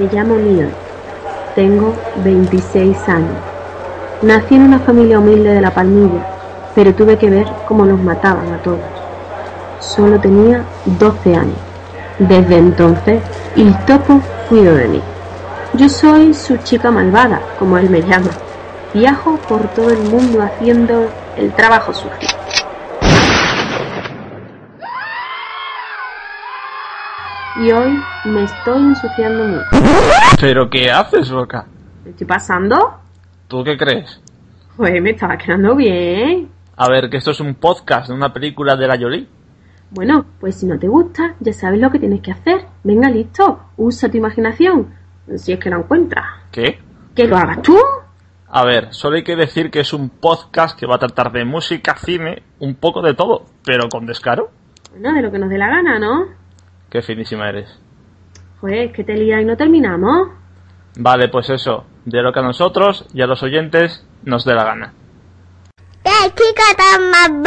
Me llamo Nia. Tengo 26 años. Nací en una familia humilde de La Palmilla, pero tuve que ver cómo nos mataban a todos. Solo tenía 12 años. Desde entonces, el topo cuidó de mí. Yo soy su chica malvada, como él me llama. Viajo por todo el mundo haciendo el trabajo sucio. Y hoy me estoy ensuciando mucho. ¿Pero qué haces, loca? ¿Me estoy pasando? ¿Tú qué crees? Pues me estaba quedando bien. A ver, que esto es un podcast de una película de la Jolie. Bueno, pues si no te gusta, ya sabes lo que tienes que hacer. Venga, listo. Usa tu imaginación. Si es que la encuentras. ¿Qué? Que lo hagas tú. A ver, solo hay que decir que es un podcast que va a tratar de música, cine, un poco de todo, pero con descaro. Bueno, de lo que nos dé la gana, ¿no? Qué finísima eres. Pues que te lías y no terminamos. Vale, pues eso, de lo que a nosotros y a los oyentes nos dé la gana. ¡Qué chica tan!